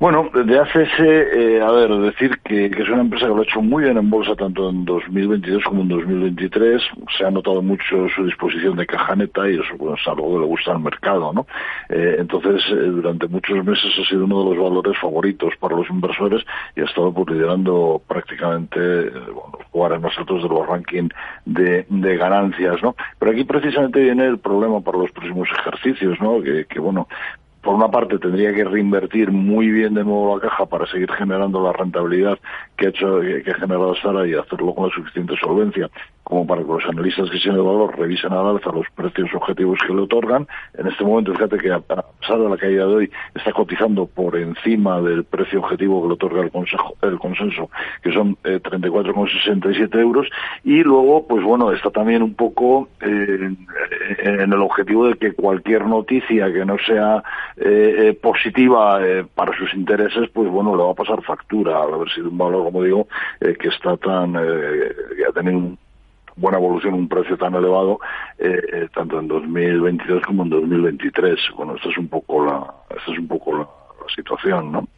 Bueno, de ACS, eh, a ver, decir que, que, es una empresa que lo ha hecho muy bien en bolsa tanto en 2022 como en 2023. Se ha notado mucho su disposición de caja neta y eso pues, es algo que le gusta al mercado, ¿no? Eh, entonces, eh, durante muchos meses ha sido uno de los valores favoritos para los inversores y ha estado pues, liderando prácticamente eh, bueno, los lugares más altos de los rankings de, de, ganancias, ¿no? Pero aquí precisamente viene el problema para los próximos ejercicios, ¿no? Que, que bueno, por una parte tendría que reinvertir muy bien de nuevo la caja para seguir generando la rentabilidad que ha hecho que ha generado Sara y hacerlo con la suficiente solvencia como para que los analistas que tienen el valor revisen al alza los precios objetivos que le otorgan. En este momento, fíjate que a pesar de la caída de hoy, está cotizando por encima del precio objetivo que le otorga el, consejo, el consenso, que son eh, 34,67 euros. Y luego, pues bueno, está también un poco eh, en el objetivo de que cualquier noticia que no sea eh, eh positiva eh, para sus intereses, pues bueno, le va a pasar factura al haber sido un valor, como digo, eh, que está tan, que ha tenido un buena evolución, un precio tan elevado, eh, tanto en 2022 como en 2023. Bueno, esta es un poco la, esta es un poco la, la situación, ¿no?